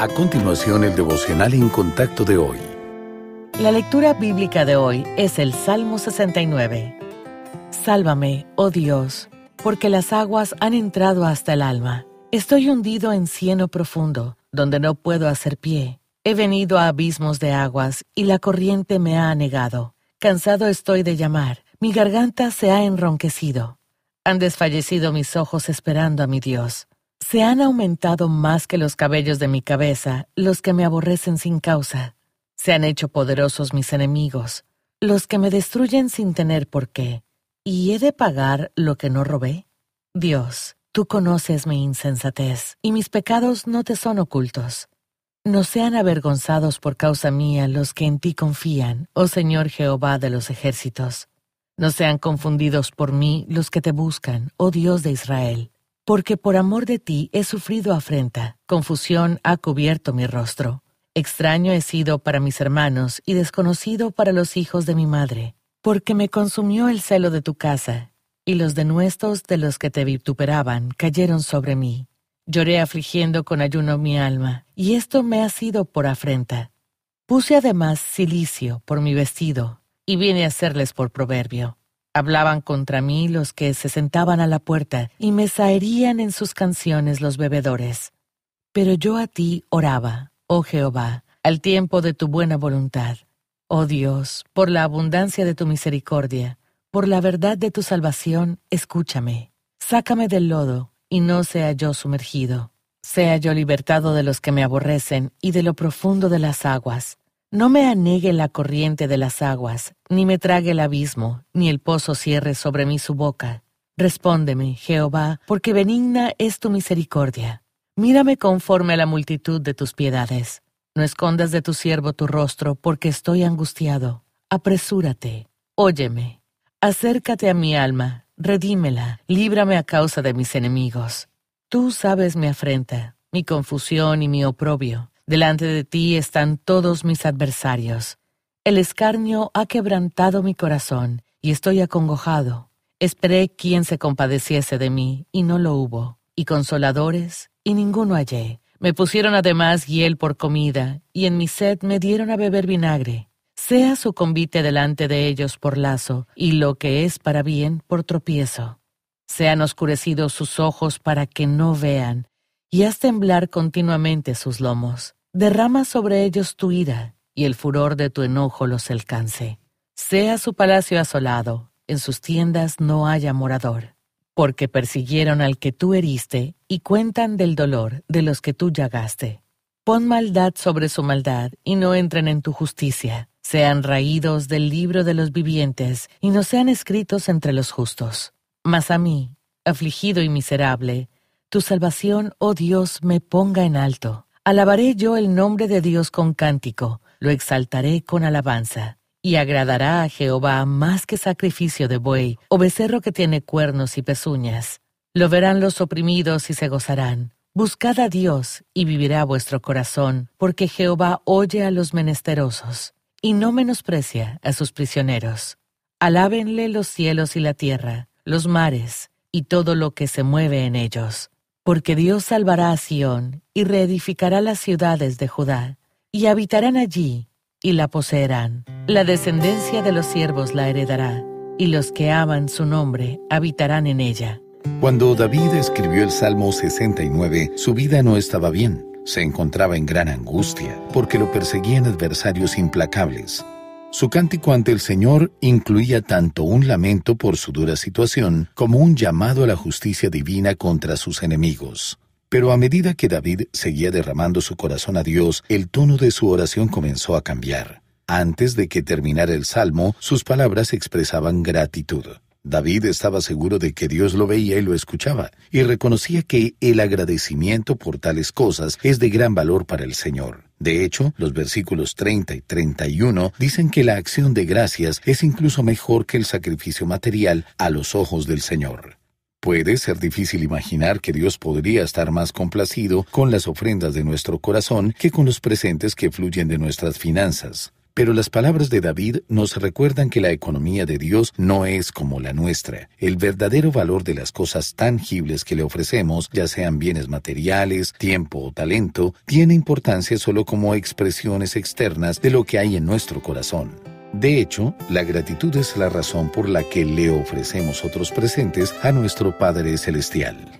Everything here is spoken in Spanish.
A continuación, el devocional en contacto de hoy. La lectura bíblica de hoy es el Salmo 69. Sálvame, oh Dios, porque las aguas han entrado hasta el alma. Estoy hundido en cieno profundo, donde no puedo hacer pie. He venido a abismos de aguas y la corriente me ha anegado. Cansado estoy de llamar, mi garganta se ha enronquecido. Han desfallecido mis ojos esperando a mi Dios. Se han aumentado más que los cabellos de mi cabeza los que me aborrecen sin causa. Se han hecho poderosos mis enemigos, los que me destruyen sin tener por qué. ¿Y he de pagar lo que no robé? Dios, tú conoces mi insensatez, y mis pecados no te son ocultos. No sean avergonzados por causa mía los que en ti confían, oh Señor Jehová de los ejércitos. No sean confundidos por mí los que te buscan, oh Dios de Israel porque por amor de ti he sufrido afrenta, confusión ha cubierto mi rostro. Extraño he sido para mis hermanos y desconocido para los hijos de mi madre, porque me consumió el celo de tu casa, y los denuestos de los que te vituperaban cayeron sobre mí. Lloré afligiendo con ayuno mi alma, y esto me ha sido por afrenta. Puse además cilicio por mi vestido, y vine a hacerles por proverbio. Hablaban contra mí los que se sentaban a la puerta y me zaherían en sus canciones los bebedores. Pero yo a ti oraba, oh Jehová, al tiempo de tu buena voluntad. Oh Dios, por la abundancia de tu misericordia, por la verdad de tu salvación, escúchame. Sácame del lodo, y no sea yo sumergido. Sea yo libertado de los que me aborrecen y de lo profundo de las aguas no me anegue la corriente de las aguas, ni me trague el abismo, ni el pozo cierre sobre mí su boca. Respóndeme, Jehová, porque benigna es tu misericordia. Mírame conforme a la multitud de tus piedades. No escondas de tu siervo tu rostro, porque estoy angustiado. Apresúrate, óyeme. Acércate a mi alma, redímela, líbrame a causa de mis enemigos. Tú sabes mi afrenta, mi confusión y mi oprobio. Delante de ti están todos mis adversarios. El escarnio ha quebrantado mi corazón, y estoy acongojado. Esperé quien se compadeciese de mí, y no lo hubo, y consoladores, y ninguno hallé. Me pusieron además hiel por comida, y en mi sed me dieron a beber vinagre. Sea su convite delante de ellos por lazo, y lo que es para bien por tropiezo. Sean oscurecidos sus ojos para que no vean, y haz temblar continuamente sus lomos. Derrama sobre ellos tu ira, y el furor de tu enojo los alcance. Sea su palacio asolado, en sus tiendas no haya morador, porque persiguieron al que tú heriste y cuentan del dolor de los que tú llagaste. Pon maldad sobre su maldad y no entren en tu justicia. Sean raídos del libro de los vivientes y no sean escritos entre los justos. Mas a mí, afligido y miserable, tu salvación, oh Dios, me ponga en alto. Alabaré yo el nombre de Dios con cántico, lo exaltaré con alabanza. Y agradará a Jehová más que sacrificio de buey o becerro que tiene cuernos y pezuñas. Lo verán los oprimidos y se gozarán. Buscad a Dios y vivirá vuestro corazón, porque Jehová oye a los menesterosos y no menosprecia a sus prisioneros. Alábenle los cielos y la tierra, los mares y todo lo que se mueve en ellos porque Dios salvará a Sión y reedificará las ciudades de Judá, y habitarán allí y la poseerán. La descendencia de los siervos la heredará, y los que aman su nombre habitarán en ella. Cuando David escribió el Salmo 69, su vida no estaba bien. Se encontraba en gran angustia, porque lo perseguían adversarios implacables. Su cántico ante el Señor incluía tanto un lamento por su dura situación como un llamado a la justicia divina contra sus enemigos. Pero a medida que David seguía derramando su corazón a Dios, el tono de su oración comenzó a cambiar. Antes de que terminara el salmo, sus palabras expresaban gratitud. David estaba seguro de que Dios lo veía y lo escuchaba, y reconocía que el agradecimiento por tales cosas es de gran valor para el Señor. De hecho, los versículos 30 y 31 dicen que la acción de gracias es incluso mejor que el sacrificio material a los ojos del Señor. Puede ser difícil imaginar que Dios podría estar más complacido con las ofrendas de nuestro corazón que con los presentes que fluyen de nuestras finanzas. Pero las palabras de David nos recuerdan que la economía de Dios no es como la nuestra. El verdadero valor de las cosas tangibles que le ofrecemos, ya sean bienes materiales, tiempo o talento, tiene importancia solo como expresiones externas de lo que hay en nuestro corazón. De hecho, la gratitud es la razón por la que le ofrecemos otros presentes a nuestro Padre Celestial.